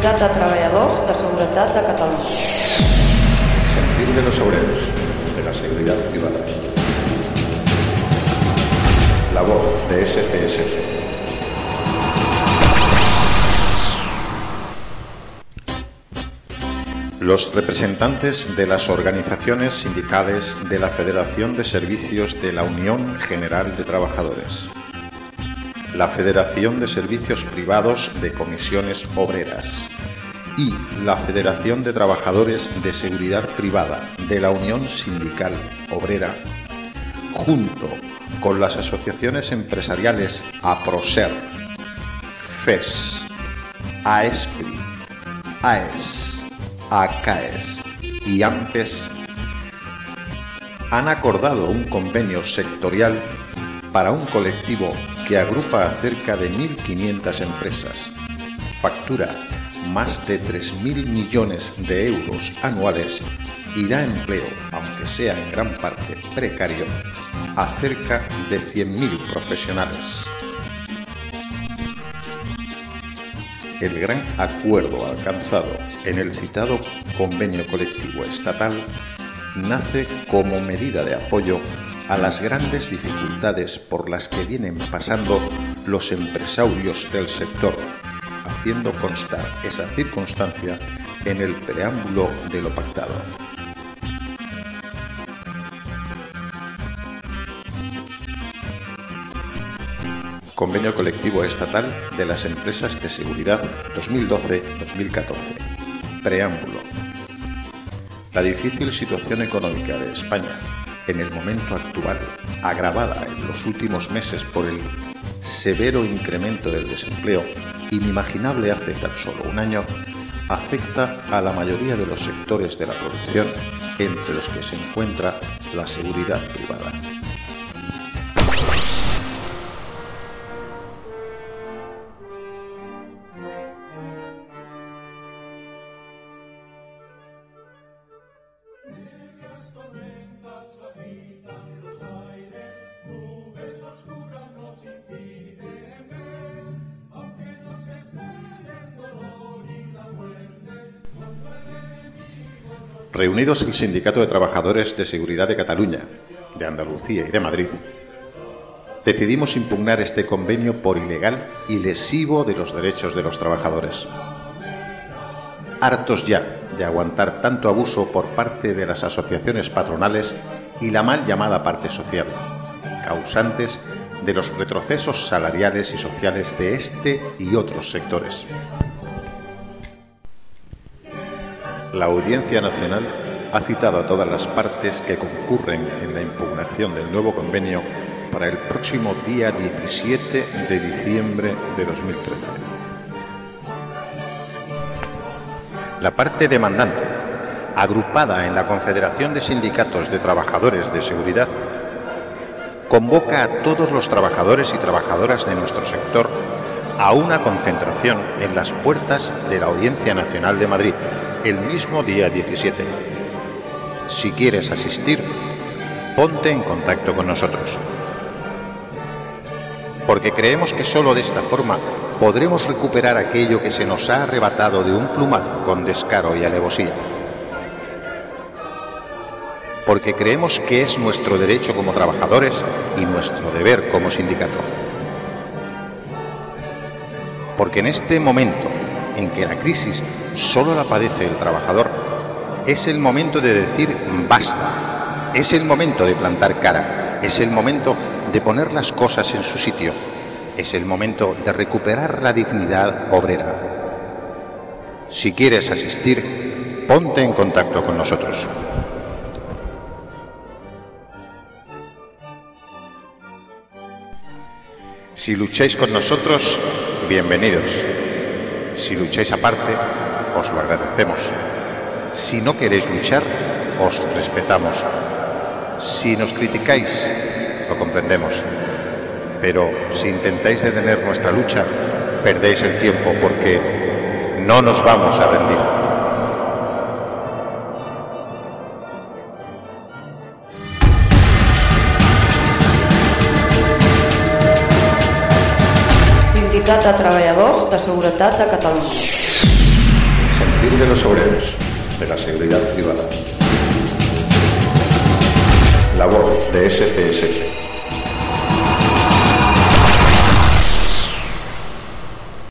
Sindicat de Treballadors de Seguretat de Catalunya. Sentir de los obreros, de la seguridad privada. La voz de SCSC. Los representantes de las organizaciones sindicales de la Federación de Servicios de la Unión General de Trabajadores. La Federación de Servicios Privados de Comisiones Obreras y la Federación de Trabajadores de Seguridad Privada de la Unión Sindical Obrera, junto con las asociaciones empresariales APROSER, FES, AESPRI, AES, ACAES y AMPES, han acordado un convenio sectorial para un colectivo que agrupa cerca de 1.500 empresas, factura más de 3.000 millones de euros anuales y da empleo, aunque sea en gran parte precario, a cerca de 100.000 profesionales. El gran acuerdo alcanzado en el citado convenio colectivo estatal nace como medida de apoyo a las grandes dificultades por las que vienen pasando los empresarios del sector, haciendo constar esa circunstancia en el preámbulo de lo pactado. Convenio Colectivo Estatal de las Empresas de Seguridad 2012-2014. Preámbulo. La difícil situación económica de España en el momento actual, agravada en los últimos meses por el severo incremento del desempleo, inimaginable hace tan solo un año, afecta a la mayoría de los sectores de la producción, entre los que se encuentra la seguridad privada. Reunidos el Sindicato de Trabajadores de Seguridad de Cataluña, de Andalucía y de Madrid, decidimos impugnar este convenio por ilegal y lesivo de los derechos de los trabajadores. Hartos ya de aguantar tanto abuso por parte de las asociaciones patronales y la mal llamada parte social, causantes de los retrocesos salariales y sociales de este y otros sectores. La Audiencia Nacional ha citado a todas las partes que concurren en la impugnación del nuevo convenio para el próximo día 17 de diciembre de 2013. La parte demandante, agrupada en la Confederación de Sindicatos de Trabajadores de Seguridad, convoca a todos los trabajadores y trabajadoras de nuestro sector a una concentración en las puertas de la Audiencia Nacional de Madrid el mismo día 17. Si quieres asistir, ponte en contacto con nosotros. Porque creemos que sólo de esta forma podremos recuperar aquello que se nos ha arrebatado de un plumazo con descaro y alevosía. Porque creemos que es nuestro derecho como trabajadores y nuestro deber como sindicato. Porque en este momento en que la crisis solo la padece el trabajador, es el momento de decir basta, es el momento de plantar cara, es el momento de poner las cosas en su sitio, es el momento de recuperar la dignidad obrera. Si quieres asistir, ponte en contacto con nosotros. Si lucháis con nosotros, bienvenidos. Si lucháis aparte, os lo agradecemos. Si no queréis luchar, os respetamos. Si nos criticáis, lo comprendemos. Pero si intentáis detener nuestra lucha, perdéis el tiempo porque no nos vamos a rendir. Sindicat de Treballadors de Seguretat de Catalunya. sentir de los obreros, de la seguridad privada. La voz de SCSP.